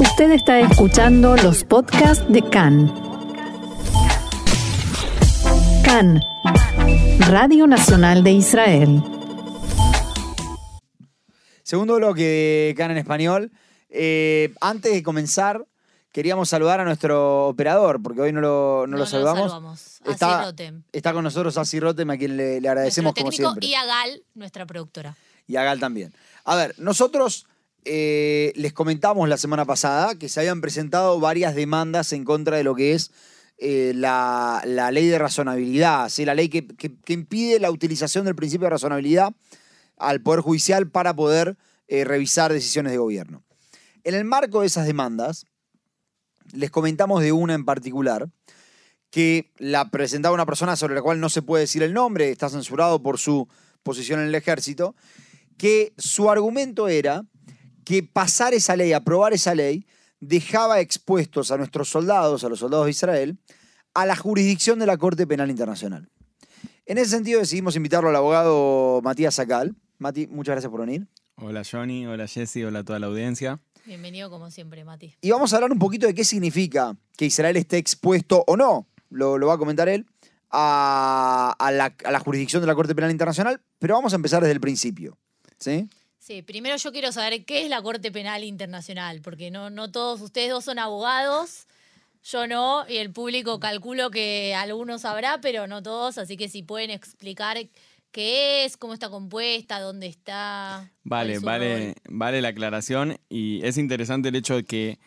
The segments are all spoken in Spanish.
Usted está escuchando los podcasts de CAN. CAN, Radio Nacional de Israel. Segundo bloque de CAN en español. Eh, antes de comenzar, queríamos saludar a nuestro operador, porque hoy no lo, no lo saludamos. saludamos. A Está, Rotem, está con nosotros Asi Rotem, a quien le, le agradecemos nuestro como siempre. y a Gal, nuestra productora. y a Gal también. A ver, nosotros eh, les comentamos la semana pasada que se habían presentado varias demandas en contra de lo que es eh, la, ley de razonabilidad, ¿sí? la ley que impide la utilización del principio de razonabilidad al Poder Judicial para poder eh, revisar decisiones de gobierno. En el marco de esas demandas, les comentamos de una en particular que la presentaba una persona sobre la cual no se puede decir el nombre, está censurado por su posición en el ejército, que su argumento era que pasar esa ley, aprobar esa ley, dejaba expuestos a nuestros soldados, a los soldados de Israel, a la jurisdicción de la Corte Penal Internacional. En ese sentido decidimos invitarlo al abogado Matías Sacal. Mati, muchas gracias por venir. Hola Johnny, hola Jesse, hola a toda la audiencia. Bienvenido como siempre, Mati. Y vamos a hablar un poquito de qué significa que Israel esté expuesto o no, lo, lo va a comentar él, a, a la, a la jurisdicción de la Corte Penal Internacional, pero vamos a empezar desde el principio. ¿Sí? Sí, primero yo quiero saber qué es la Corte Penal Internacional, porque no, no todos ustedes dos son abogados, yo no, y el público calculo que algunos sabrá, pero no todos, así que si pueden explicar qué es, cómo está compuesta, dónde está. Vale, es vale, rol. vale la aclaración y es interesante el hecho de que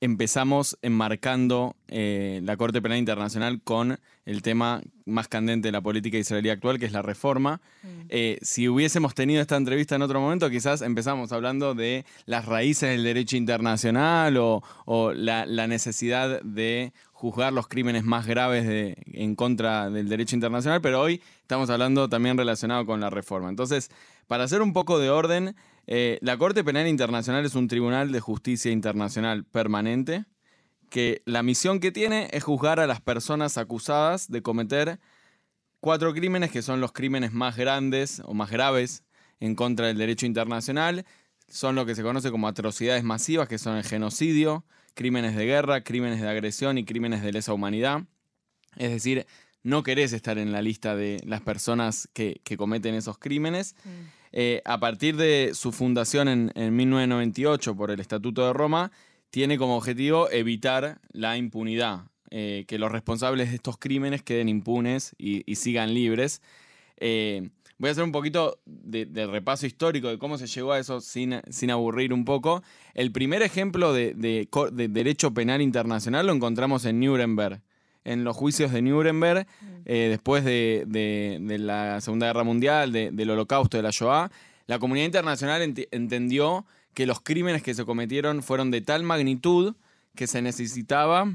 empezamos enmarcando eh, la Corte Penal Internacional con el tema más candente de la política israelí actual, que es la reforma. Mm. Eh, si hubiésemos tenido esta entrevista en otro momento, quizás empezamos hablando de las raíces del derecho internacional o, o la, la necesidad de juzgar los crímenes más graves de- en contra del derecho internacional, pero hoy estamos hablando también relacionado con la reforma. Entonces, para hacer un poco de orden, eh, la Corte Penal Internacional es un tribunal de justicia internacional permanente que la misión que tiene es juzgar a las personas acusadas de cometer cuatro crímenes que son los crímenes más grandes o más graves en contra del derecho internacional. Son lo que se conoce como atrocidades masivas, que son el genocidio, crímenes de guerra, crímenes de agresión y crímenes de lesa humanidad. Es decir, no querés estar en la lista de las personas que, cometen esos crímenes. Eh, a partir de su fundación en, en 1998 por el Estatuto de Roma, tiene como objetivo evitar la impunidad, eh, que los responsables de estos crímenes queden impunes y, sigan libres. Eh, voy a hacer un poquito de, repaso histórico de cómo se llegó a eso sin, aburrir un poco. El primer ejemplo de, de derecho penal internacional lo encontramos en Nuremberg. En los juicios de Nuremberg, eh, después de, de- de la Segunda Guerra Mundial, de- del Holocausto, de la Shoah, la comunidad internacional entendió que los crímenes que se cometieron fueron de tal magnitud que se necesitaba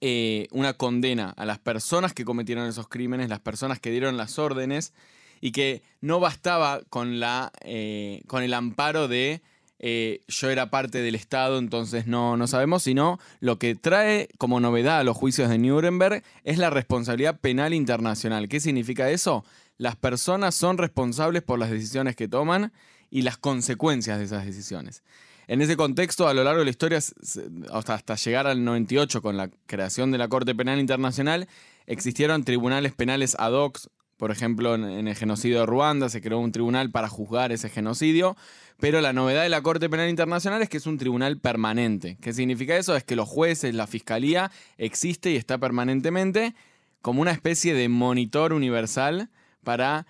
eh, una condena a las personas que cometieron esos crímenes, las personas que dieron las órdenes, y que no bastaba con, la, eh, con el amparo de eh, yo era parte del Estado, entonces no, no sabemos, sino lo que trae como novedad a los juicios de Nuremberg es la responsabilidad penal internacional. ¿Qué significa eso? Las personas son responsables por las decisiones que toman y las consecuencias de esas decisiones. En ese contexto, a lo largo de la historia, hasta, hasta llegar al 98 con la creación de la Corte Penal Internacional, existieron tribunales penales ad hoc. Por ejemplo, en, el genocidio de Ruanda se creó un tribunal para juzgar ese genocidio, pero la novedad de la Corte Penal Internacional es que es un tribunal permanente. ¿Qué significa eso? Es que los jueces, la fiscalía, existe y está permanentemente como una especie de monitor universal para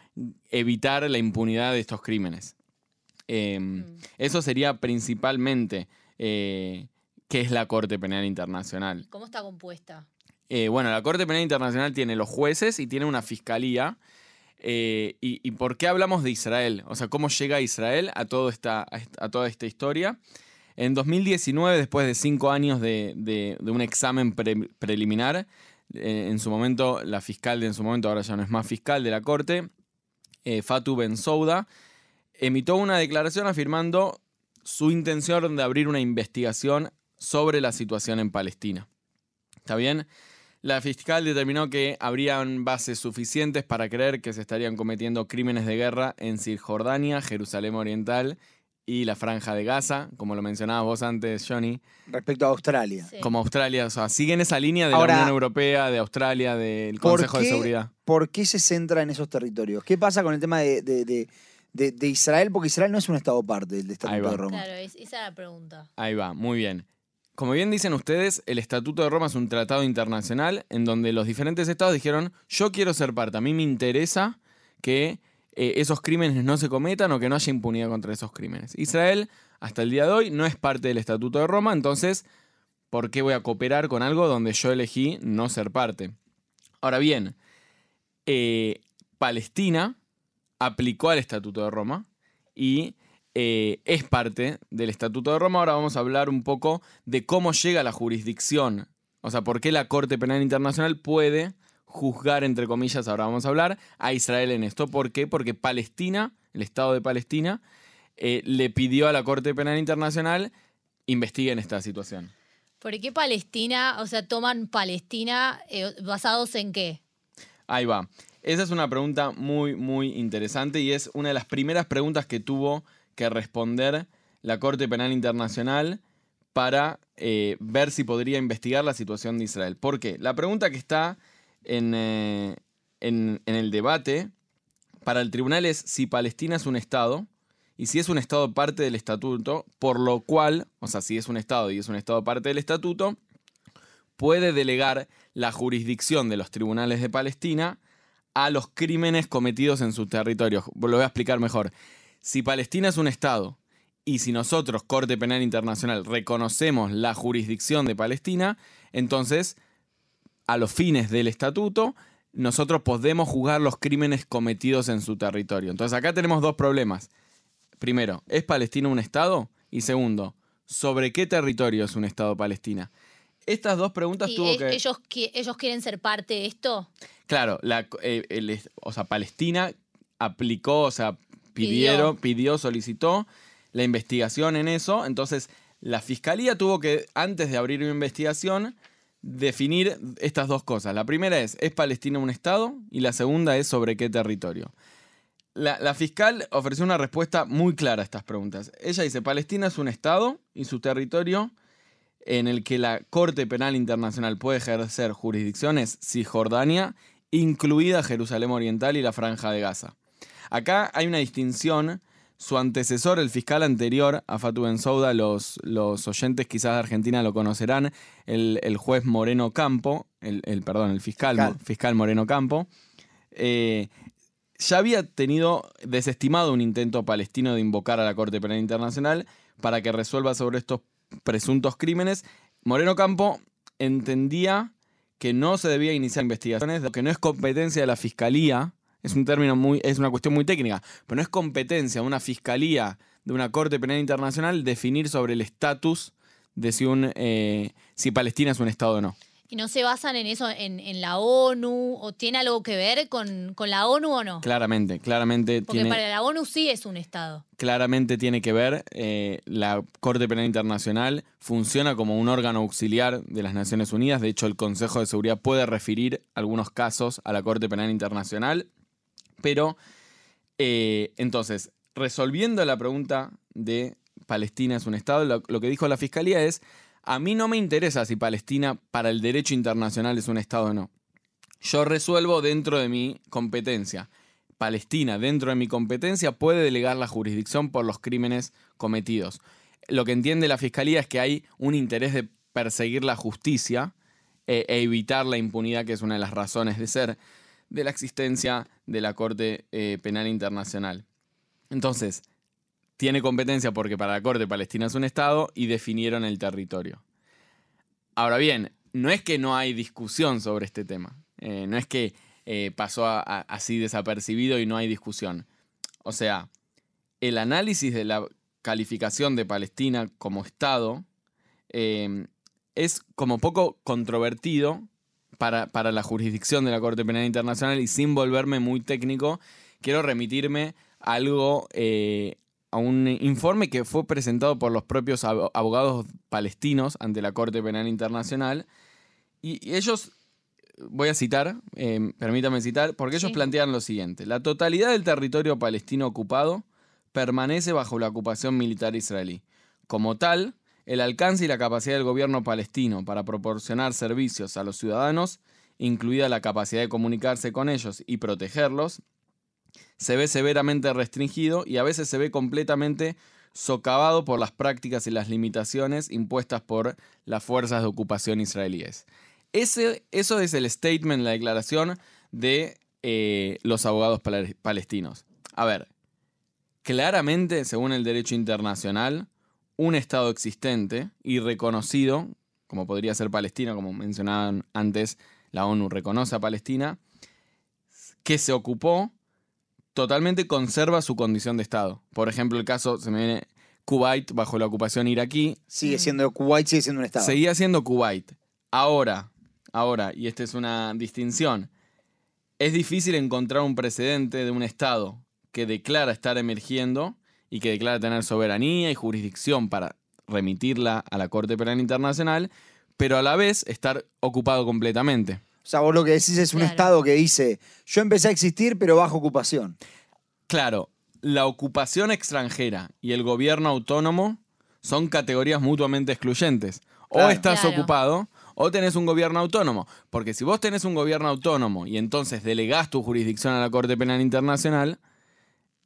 evitar la impunidad de estos crímenes. Eh, Eso sería principalmente eh, qué es la Corte Penal Internacional. ¿Cómo está compuesta? Eh, bueno, la Corte Penal Internacional tiene los jueces y tiene una fiscalía. Eh, y, por qué hablamos de Israel? O sea, ¿cómo llega Israel a, toda esta historia? En 2019, después de cinco años de, un examen pre- preliminar, eh, en su momento, la fiscal de en su momento, ahora ya no es más fiscal de la Corte, Fatou Bensouda, emitió una declaración afirmando su intención de abrir una investigación sobre la situación en Palestina. ¿Está bien? La fiscal determinó que habrían bases suficientes para creer que se estarían cometiendo crímenes de guerra en Cisjordania, Jerusalén Oriental y la Franja de Gaza, como lo mencionabas vos antes, Johnny, Respecto a Australia. Sí. como Australia, o sea, siguen esa línea de Ahora- la Unión Europea, de Australia, del ¿Por Consejo de Seguridad. ¿Por qué se centra en esos territorios? ¿Qué pasa con el tema de, de- de- de- de Israel? Porque Israel no es un estado parte del Estatuto de Roma. Claro, es- esa es la pregunta. Ahí va, muy bien. Como bien dicen ustedes, el Estatuto de Roma es un tratado internacional en donde los diferentes estados dijeron, yo quiero ser parte, a mí me interesa que eh, esos crímenes no se cometan o que no haya impunidad contra esos crímenes. Israel, hasta el día de hoy, no es parte del Estatuto de Roma, entonces, ¿por qué voy a cooperar con algo donde yo elegí no ser parte? Ahora bien, eh, Palestina aplicó al Estatuto de Roma y eh, es parte del Estatuto de Roma. Ahora vamos a hablar un poco de cómo llega la jurisdicción, o sea, por qué la Corte Penal Internacional puede juzgar, entre comillas, ahora vamos a hablar, a Israel en esto. ¿Por qué? Porque Palestina, el Estado de Palestina, eh, le pidió a la Corte Penal Internacional investigue en esta situación. ¿Por qué Palestina, o sea, toman Palestina eh, basados en qué? Ahí va. Esa es una pregunta muy, muy interesante y es una de las primeras preguntas que tuvo que responder la Corte Penal Internacional para eh, ver si podría investigar la situación de Israel. ¿Por qué? La pregunta que está en, eh, en- en el debate para el tribunal es si Palestina es un Estado y si es un Estado parte del estatuto, por lo cual, o sea, si es un Estado y es un Estado parte del estatuto, puede delegar la jurisdicción de los tribunales de Palestina a los crímenes cometidos en sus territorios. Lo voy a explicar mejor. Si Palestina es un Estado y si nosotros, Corte Penal Internacional, reconocemos la jurisdicción de Palestina, entonces, a los fines del estatuto, nosotros podemos juzgar los crímenes cometidos en su territorio. Entonces, acá tenemos dos problemas. Primero, ¿es Palestina un Estado? Y segundo, ¿sobre qué territorio es un Estado Palestina? Estas dos preguntas ¿Y tuvo que... ellos, qui- ellos quieren ser parte de esto? Claro, la, eh, el o sea, Palestina aplicó, o sea, pidieron, pidió, solicitó la investigación en eso. Entonces, la fiscalía tuvo que, antes de abrir una investigación, definir estas dos cosas. La primera es, ¿es Palestina un Estado? Y la segunda es, ¿sobre qué territorio? La, fiscal ofreció una respuesta muy clara a estas preguntas. Ella dice, Palestina es un Estado y su territorio en el que la Corte Penal Internacional puede ejercer jurisdicción es Cisjordania, incluida Jerusalén Oriental y la Franja de Gaza. Acá hay una distinción. Su antecesor, el fiscal anterior a Fatou Bensouda, los, los oyentes quizás de Argentina lo conocerán, el, el juez Moreno Campo, el, el- perdón, el fiscal, Fiscal. fiscal Moreno Campo, eh, ya había tenido desestimado un intento palestino de invocar a la Corte Penal Internacional para que resuelva sobre estos presuntos crímenes. Moreno Campo entendía que no se debía iniciar investigaciones, que no es competencia de la fiscalía, es un término muy, es una cuestión muy técnica, pero no es competencia de una fiscalía de una Corte Penal Internacional definir sobre el estatus de si un eh, si Palestina es un estado o no. ¿Y no se basan en eso, en, en la ONU? ¿O tiene algo que ver con, con la ONU o no? Claramente, claramente Porque tiene. para la ONU sí es un Estado. claramente tiene que ver. eh, la Corte Penal Internacional funciona como un órgano auxiliar de las Naciones Unidas. De hecho, el Consejo de Seguridad puede referir algunos casos a la Corte Penal Internacional. Pero, eh, entonces, resolviendo la pregunta de Palestina es un Estado, lo, que dijo la Fiscalía es, a mí no me interesa si Palestina para el derecho internacional es un Estado o no. Yo resuelvo dentro de mi competencia. Palestina, dentro de mi competencia, puede delegar la jurisdicción por los crímenes cometidos. Lo que entiende la Fiscalía es que hay un interés de perseguir la justicia eh, e evitar la impunidad, que es una de las razones de ser de la existencia de la Corte eh, Penal Internacional. Entonces, tiene competencia porque para la Corte Palestina es un Estado y definieron el territorio. Ahora bien, no es que no hay discusión sobre este tema. Eh, no es que eh, pasó así desapercibido y no hay discusión. O sea, el análisis de la calificación de Palestina como Estado es como poco controvertido para, para la jurisdicción de la Corte Penal Internacional y sin volverme muy técnico, quiero remitirme a algo, eh, a un informe que fue presentado por los propios abo- abogados palestinos ante la Corte Penal Internacional. Y, y ellos, voy a citar, eh, permítame citar, porque ellos plantean lo siguiente. La totalidad del territorio palestino ocupado permanece bajo la ocupación militar israelí. Como tal, el alcance y la capacidad del gobierno palestino para proporcionar servicios a los ciudadanos, incluida la capacidad de comunicarse con ellos y protegerlos, se ve severamente restringido y a veces se ve completamente socavado por las prácticas y las limitaciones impuestas por las fuerzas de ocupación israelíes. Ese, eso es el statement, la declaración de eh, los abogados palestinos. A ver, claramente, según el derecho internacional, un Estado existente y reconocido, como podría ser Palestina, como mencionaban antes, la ONU reconoce a Palestina, que se ocupó, totalmente conserva su condición de Estado. Por ejemplo, el caso, se me viene Kuwait bajo la ocupación iraquí, Sigue siendo, Kuwait sigue siendo un estado. seguía siendo Kuwait. Ahora, ahora, y esta es una distinción, es difícil encontrar un precedente de un Estado que declara estar emergiendo y que declara tener soberanía y jurisdicción para remitirla a la Corte Penal Internacional, pero a la vez estar ocupado completamente. O sea, vos lo que decís es un Claro. estado que dice, yo empecé a existir, pero bajo ocupación. Claro, la ocupación extranjera y el gobierno autónomo son categorías mutuamente excluyentes. O estás Claro. ocupado o tenés un gobierno autónomo. Porque si vos tenés un gobierno autónomo y entonces delegás tu jurisdicción a la Corte Penal Internacional,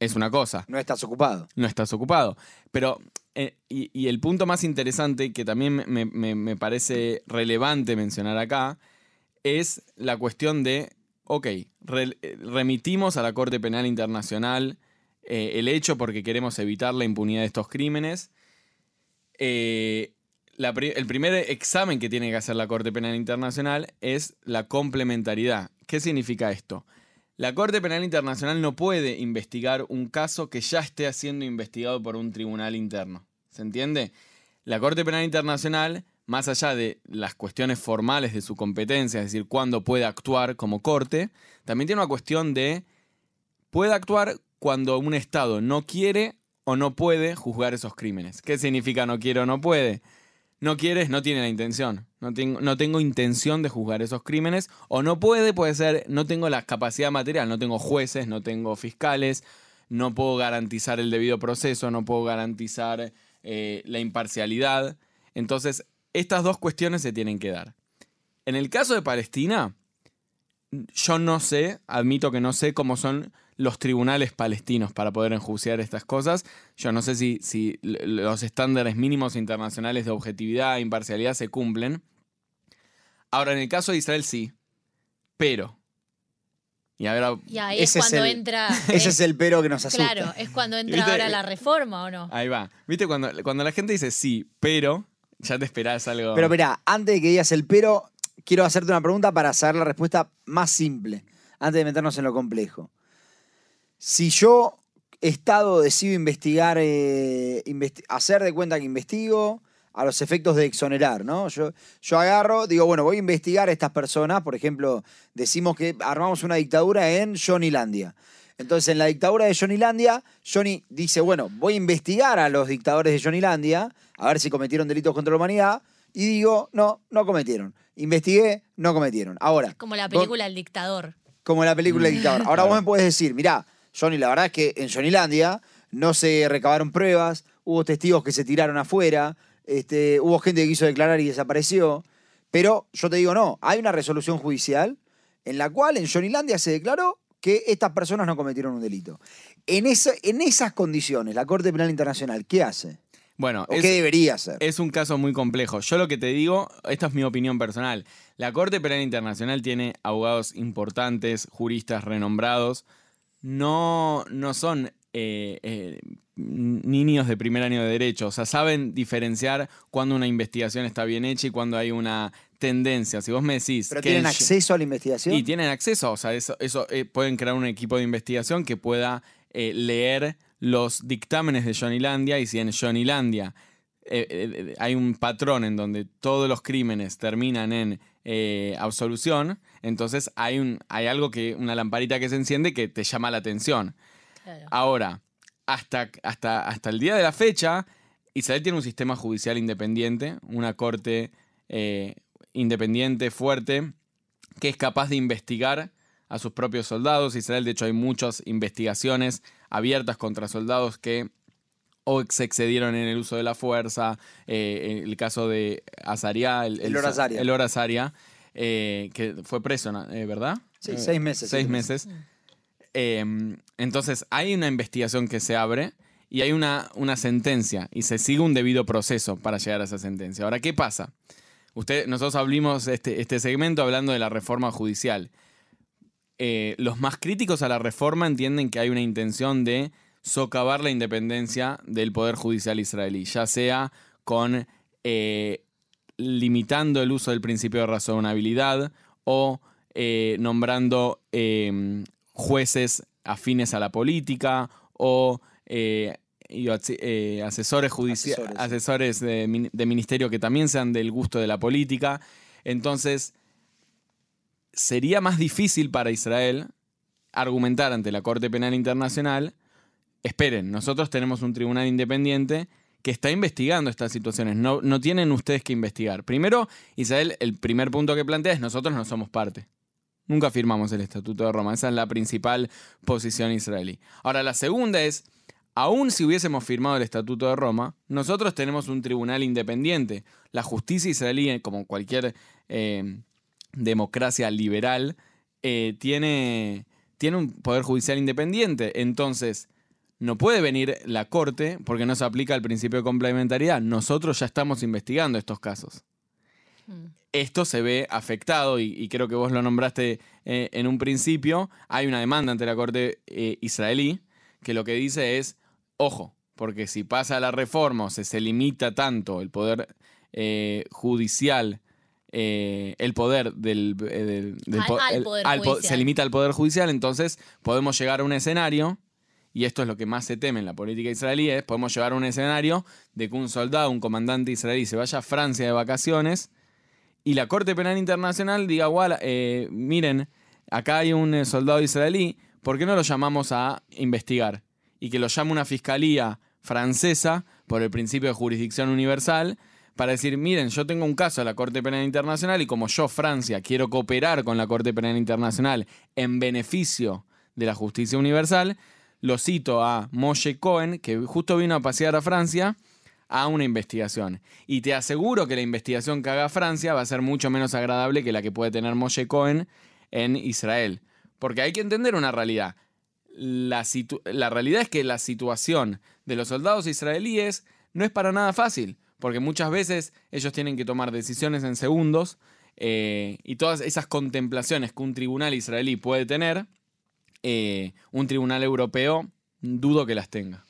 es una cosa, No estás ocupado. no estás ocupado. Pero, eh, y, y el punto más interesante que también me, me- me parece relevante mencionar acá, es la cuestión de, ok, re- remitimos a la Corte Penal Internacional eh, el hecho porque queremos evitar la impunidad de estos crímenes. Eh, la el primer examen que tiene que hacer la Corte Penal Internacional es la complementariedad. ¿Qué significa esto? La Corte Penal Internacional no puede investigar un caso que ya esté siendo investigado por un tribunal interno. ¿Se entiende? La Corte Penal Internacional, más allá de las cuestiones formales de su competencia, es decir, cuándo puede actuar como corte, también tiene una cuestión de puede actuar cuando un Estado no quiere o no puede juzgar esos crímenes. ¿Qué significa no quiere o no puede? No quieres, no tiene la intención. No tengo, intención de juzgar esos crímenes. O no puede, puede ser, no tengo la capacidad material, no tengo jueces, no tengo fiscales, no puedo garantizar el debido proceso, no puedo garantizar eh, la imparcialidad. Entonces, estas dos cuestiones se tienen que dar. En el caso de Palestina, yo no sé, admito que no sé cómo son los tribunales palestinos para poder enjuiciar estas cosas. Yo no sé si, si los estándares mínimos internacionales de objetividad e imparcialidad se cumplen. Ahora, en el caso de Israel sí, pero... Y ahora... Y ahí Ese es es cuando el- entra. Ese es el pero que nos asusta. Claro, es cuando entra ¿Viste? ahora la reforma, ¿o no? Ahí va. ¿Viste? Cuando, cuando la gente dice sí, pero... Ya te esperás algo... Pero mirá, antes de que digas el pero, quiero hacerte una pregunta para saber la respuesta más simple, antes de meternos en lo complejo. Si yo, Estado, decido investigar, eh, investi- hacer de cuenta que investigo a los efectos de exonerar, ¿no? Yo, yo agarro, digo, bueno, voy a investigar a estas personas, por ejemplo, decimos que armamos una dictadura en Johnnylandia. Entonces, en la dictadura de Johnnylandia, Johnny dice, bueno, voy a investigar a los dictadores de Johnnylandia, a ver si cometieron delitos contra la humanidad, y digo, no, no cometieron. Investigué, no cometieron. Ahora, Como la vos- película El Dictador. como la película Mm. Dictador. Ahora vos me puedes decir, mirá, Johnny, la verdad es que en Johnnylandia no se recabaron pruebas, hubo testigos que se tiraron afuera, este, hubo gente que quiso declarar y desapareció. Pero yo te digo, no, hay una resolución judicial en la cual en Johnnylandia se declaró que estas personas no cometieron un delito. En, esa, en esas condiciones, la Corte Penal Internacional, ¿qué hace? Bueno, ¿O es- qué debería hacer? Es un caso muy complejo. Yo lo que te digo, esta es mi opinión personal. La Corte Penal Internacional tiene abogados importantes, juristas renombrados. No, no son eh, eh, niños de primer año de derecho. O sea, saben diferenciar cuando una investigación está bien hecha y cuando hay una tendencia. Si vos me decís ¿Pero que tienen en- acceso a la investigación? y tienen acceso, o sea, eso, eso eh, pueden crear un equipo de investigación que pueda leer los dictámenes de Johnnylandia y si en Johnnylandia eh, eh, hay un patrón en donde todos los crímenes terminan en eh, absolución, entonces hay, un, hay algo que, una lamparita que se enciende que te llama la atención. Claro. Ahora, hasta, hasta, hasta el día de la fecha, Israel tiene un sistema judicial independiente, una corte eh, independiente, fuerte, que es capaz de investigar a sus propios soldados. Israel, de hecho, hay muchas investigaciones abiertas contra soldados que o se excedieron en el uso de la fuerza, eh, el caso de Azaria, el, Elor Azaria. Elor Azaria, eh, que fue preso. Eh, ¿verdad? Sí, seis meses, Seis meses. Eh, entonces, hay una investigación que se abre y hay una, una sentencia y se sigue un debido proceso para llegar a esa sentencia. Ahora, ¿qué pasa? Usted, nosotros abrimos este, este segmento hablando de la reforma judicial. Eh, los más críticos a la reforma entienden que hay una intención de socavar la independencia del Poder Judicial israelí, ya sea con eh, limitando el uso del principio de razonabilidad o eh, nombrando eh, jueces afines a la política o eh, y asesores judiciales, Asesores. asesores de, min- de ministerio que también sean del gusto de la política. Entonces, sería más difícil para Israel argumentar ante la Corte Penal Internacional, esperen, nosotros tenemos un tribunal independiente que está investigando estas situaciones, no, no tienen ustedes que investigar. Primero, Israel, el primer punto que plantea es nosotros no somos parte. Nunca firmamos el Estatuto de Roma, esa es la principal posición israelí. Ahora, la segunda es, aun si hubiésemos firmado el Estatuto de Roma, nosotros tenemos un tribunal independiente. La justicia israelí, como cualquier eh, democracia liberal, eh, tiene, tiene un poder judicial independiente. Entonces, no puede venir la Corte porque no se aplica el principio de complementariedad. Nosotros ya estamos investigando estos casos. Esto se ve afectado, y, y creo que vos lo nombraste eh, en un principio, hay una demanda ante la Corte eh, israelí que lo que dice es, ojo, porque si pasa la reforma o se, se limita tanto el poder eh, judicial, eh, el poder del, eh, del- del Al- po- al el- poder al po- judicial. se limita al poder judicial, entonces podemos llegar a un escenario, y esto es lo que más se teme en la política israelí, es podemos llegar a un escenario de que un soldado, un comandante israelí se vaya a Francia de vacaciones y la Corte Penal Internacional diga, "Guala, eh, miren, acá hay un eh, soldado israelí, ¿por qué no lo llamamos a investigar? Y que lo llame una fiscalía francesa por el principio de jurisdicción universal para decir, miren, yo tengo un caso a la Corte Penal Internacional y como yo, Francia, quiero cooperar con la Corte Penal Internacional en beneficio de la justicia universal, lo cito a Moshe Cohen, que justo vino a pasear a Francia, a una investigación. Y te aseguro que la investigación que haga Francia va a ser mucho menos agradable que la que puede tener Moshe Cohen en Israel. Porque hay que entender una realidad. La, la realidad es que la situación de los soldados israelíes no es para nada fácil, porque muchas veces ellos tienen que tomar decisiones en segundos eh, y todas esas contemplaciones que un tribunal israelí puede tener, eh, un tribunal europeo dudo que las tenga.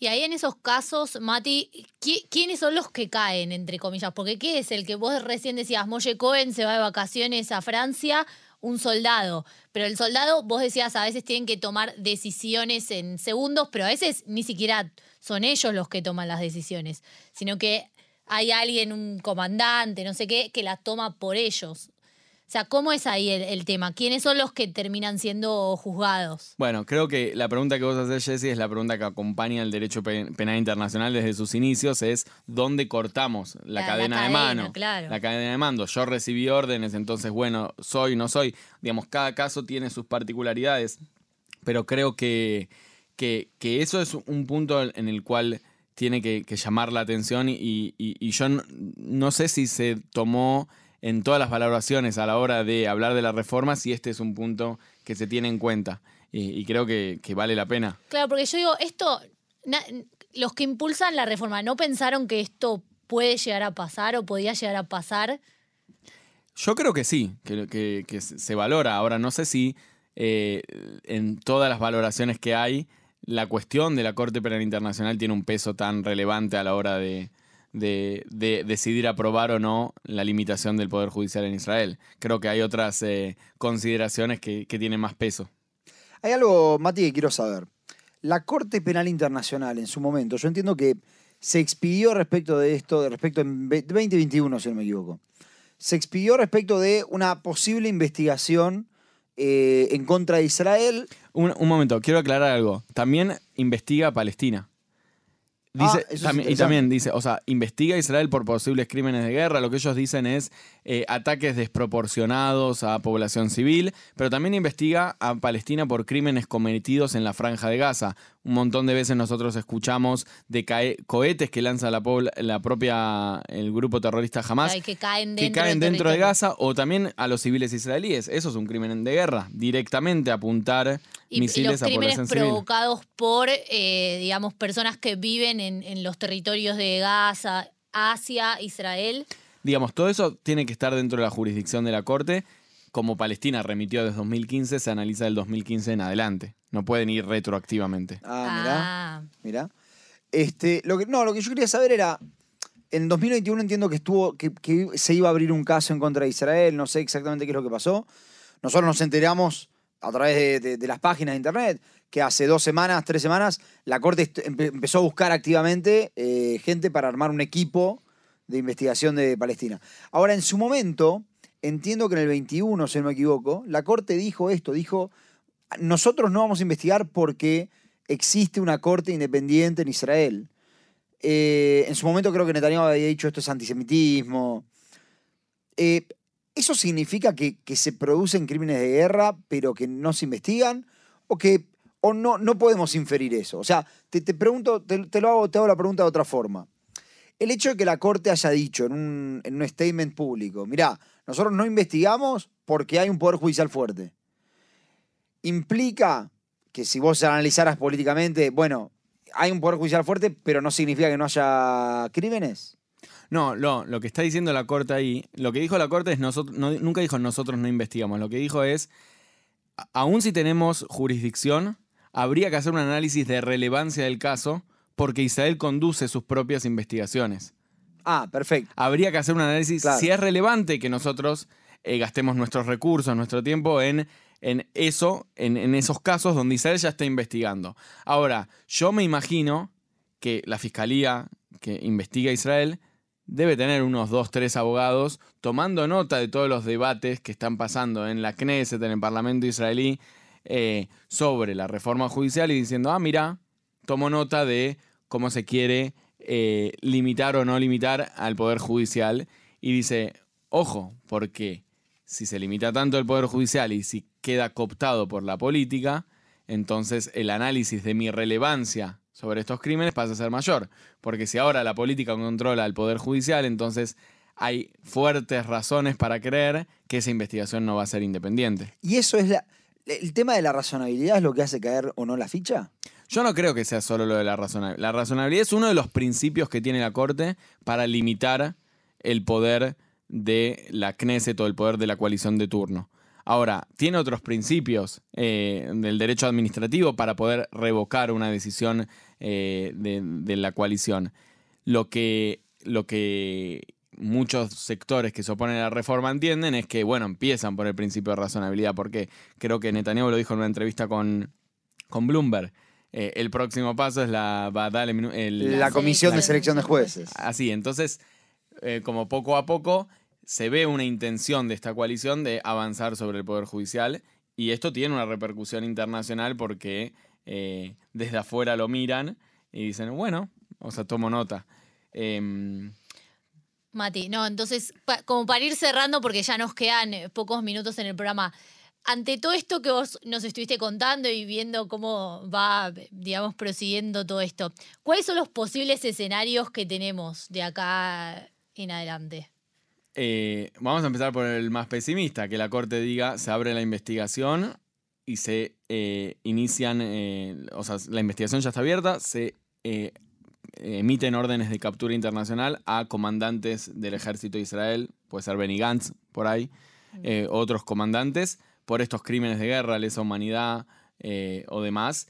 Y ahí en esos casos, Mati, ¿qui- ¿quiénes son los que caen, entre comillas? Porque ¿qué es el que vos recién decías, Molle Cohen se va de vacaciones a Francia? Un soldado. Pero el soldado, vos decías, a veces tienen que tomar decisiones en segundos, pero a veces ni siquiera son ellos los que toman las decisiones, sino que hay alguien, un comandante, no sé qué, que las toma por ellos. O sea, ¿cómo es ahí el, el tema? ¿Quiénes son los que terminan siendo juzgados? Bueno, creo que la pregunta que vos haces, Jessy, es la pregunta que acompaña el derecho pe- penal internacional desde sus inicios, es dónde cortamos la, La- la cadena de mano. claro. La cadena de mando. Yo recibí órdenes, entonces, bueno, soy, no soy. Digamos, cada caso tiene sus particularidades, pero creo que, que, que eso es un punto en el cual tiene que, que llamar la atención y, y- y yo no, no sé si se tomó en todas las valoraciones a la hora de hablar de la reforma, si este es un punto que se tiene en cuenta. Y, y creo que, que vale la pena. Claro, porque yo digo, esto, na- los que impulsan la reforma, ¿no pensaron que esto puede llegar a pasar o podía llegar a pasar? Yo creo que sí, que, que- que se se valora. Ahora, no sé si eh, en todas las valoraciones que hay, la cuestión de la Corte Penal Internacional tiene un peso tan relevante a la hora de, de- de decidir aprobar o no la limitación del Poder Judicial en Israel. Creo que hay otras eh, consideraciones que, que tienen más peso. Hay algo, Mati, que quiero saber. La Corte Penal Internacional en su momento, yo entiendo que se expidió respecto de esto, de respecto en ve- 2021, si no me equivoco. Se expidió respecto de una posible investigación eh, en contra de Israel. Un, un momento, quiero aclarar algo. También investiga a Palestina. Dice, Ah, también- y también dice, o sea, investiga a Israel por posibles crímenes de guerra. Lo que ellos dicen es eh, ataques desproporcionados a población civil, pero también investiga a Palestina por crímenes cometidos en la franja de Gaza. un montón de veces nosotros escuchamos de cohetes que lanza la, propia, el grupo terrorista Hamas, Ay, que caen que dentro, caen del dentro de. Gaza, o también a los civiles israelíes. Eso es un crimen de guerra, directamente apuntar Y, y misiles los a crímenes población civil. provocados por, eh, digamos, personas que viven en, en los territorios de Gaza, Asia, Israel. Digamos, todo eso tiene que estar dentro de la jurisdicción de la Corte. Como Palestina remitió desde 2015, se analiza del 2015 en adelante. No pueden ir retroactivamente. Ah, mirá. Ah, Mirá. Este, lo que, no, lo que yo quería saber era. En 2021 entiendo que estuvo. Que, que se iba a abrir un caso en contra de Israel. No sé exactamente qué es lo que pasó. Nosotros nos enteramos a través de, de- de las páginas de internet que hace dos semanas, tres semanas, la Corte empe- empezó a buscar activamente eh, gente para armar un equipo de investigación de Palestina. Ahora, en su momento, entiendo que en el 21, si no me equivoco, la Corte dijo esto, dijo, nosotros no vamos a investigar porque existe una corte independiente en Israel. Eh, en su momento creo que Netanyahu había dicho esto es antisemitismo. Eh, ¿Eso significa que, que se producen crímenes de guerra pero que no se investigan? ¿O que o no, no podemos inferir eso? O sea, te, te pregunto, te, te lo hago, te hago la pregunta de otra forma. El hecho de que la Corte haya dicho en un, en un statement público, mirá, nosotros no investigamos porque hay un poder judicial fuerte implica que si vos analizaras políticamente, bueno, hay un poder judicial fuerte, pero no significa que no haya crímenes. No, lo, lo que está diciendo la Corte ahí, lo que dijo la Corte es nosotros, no- nunca dijo nosotros no investigamos, lo que dijo es, a- aun si tenemos jurisdicción, habría que hacer un análisis de relevancia del caso porque Israel conduce sus propias investigaciones. Ah, perfecto. Habría que hacer un análisis Claro. si es relevante que nosotros eh, gastemos nuestros recursos, nuestro tiempo en, en eso, en, en esos casos donde Israel ya está investigando. Ahora, yo me imagino que la fiscalía que investiga a Israel debe tener unos dos, tres abogados tomando nota de todos los debates que están pasando en la Knesset, en el Parlamento israelí, eh, sobre la reforma judicial y diciendo, ah, mira, tomo nota de cómo se quiere eh, limitar o no limitar al Poder Judicial. Y dice, ojo, porque si se limita tanto el Poder Judicial y si queda cooptado por la política, entonces el análisis de mi relevancia sobre estos crímenes pasa a ser mayor. Porque si ahora la política controla al Poder Judicial, entonces hay fuertes razones para creer que esa investigación no va a ser independiente. Y eso es la. El tema de la razonabilidad es lo que hace caer o no la ficha. Yo no creo que sea solo lo de la razonabilidad. La razonabilidad es uno de los principios que tiene la Corte para limitar el poder de la Knesset o el poder de la coalición de turno. Ahora, tiene otros principios eh, del derecho administrativo para poder revocar una decisión eh, de, la coalición. Lo que, lo que muchos sectores que se oponen a la reforma entienden es que, bueno, empiezan por el principio de razonabilidad, porque creo que Netanyahu lo dijo en una entrevista con, con Bloomberg. Eh, el próximo paso es la Badal- el- La comisión de selección de jueces. Así, entonces, eh, como poco a poco se ve una intención de esta coalición de avanzar sobre el Poder Judicial y esto tiene una repercusión internacional porque eh, desde afuera lo miran y dicen, bueno, o sea, tomo nota. Em, Mati, no, entonces, pa- como para ir cerrando, porque ya nos quedan pocos minutos en el programa, ante todo esto que vos nos estuviste contando y viendo cómo va, digamos, prosiguiendo todo esto, ¿cuáles son los posibles escenarios que tenemos de acá en adelante? eh, vamos a empezar por el más pesimista, que la Corte diga, se abre la investigación y se eh, inician, eh, o sea, la investigación ya está abierta, se emiten órdenes de captura internacional a comandantes del ejército de Israel, puede ser Benny Gantz por ahí, eh, otros comandantes, por estos crímenes de guerra, lesa humanidad eh, o demás.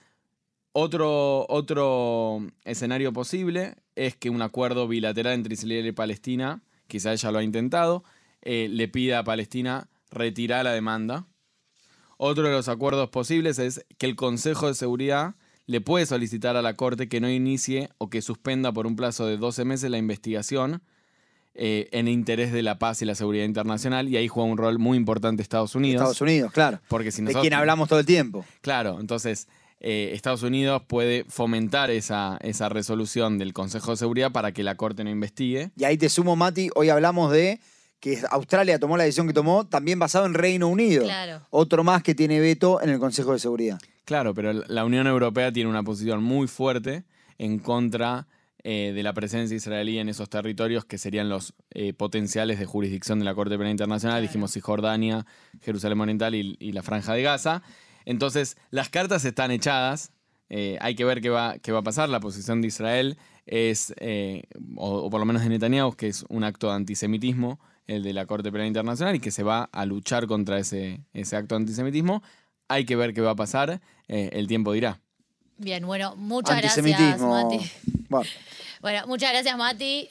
Otro, otro escenario posible es que un acuerdo bilateral entre Israel y Palestina, quizá ella lo ha intentado, eh, le pida a Palestina retirar la demanda. Otro de los acuerdos posibles es que el Consejo de Seguridad le puede solicitar a la Corte que no inicie o que suspenda por un plazo de 12 meses la investigación eh, en interés de la paz y la seguridad internacional y ahí juega un rol muy importante Estados Unidos. Estados Unidos, claro. Porque si De quien hablamos todo el tiempo. Claro, entonces eh, Estados Unidos puede fomentar esa, esa resolución del Consejo de Seguridad para que la Corte no investigue. Y ahí te sumo, Mati, hoy hablamos de que Australia tomó la decisión que tomó, también basado en Reino Unido. Claro. Otro más que tiene veto en el Consejo de Seguridad. Claro, pero la Unión Europea tiene una posición muy fuerte en contra eh, de la presencia israelí en esos territorios que serían los eh, potenciales de jurisdicción de la Corte Penal Internacional. Dijimos Cisjordania, Jerusalén Oriental y, y la Franja de Gaza. Entonces, las cartas están echadas. eh, hay que ver qué va, qué va a pasar. La posición de Israel es, eh, o, o por lo menos de Netanyahu, que es un acto de antisemitismo, el de la Corte Penal Internacional, y que se va a luchar contra ese, ese acto de antisemitismo. Hay que ver qué va a pasar. eh, el tiempo dirá. Bien, bueno, muchas gracias. Mati. Bueno. Bueno, muchas gracias, Mati.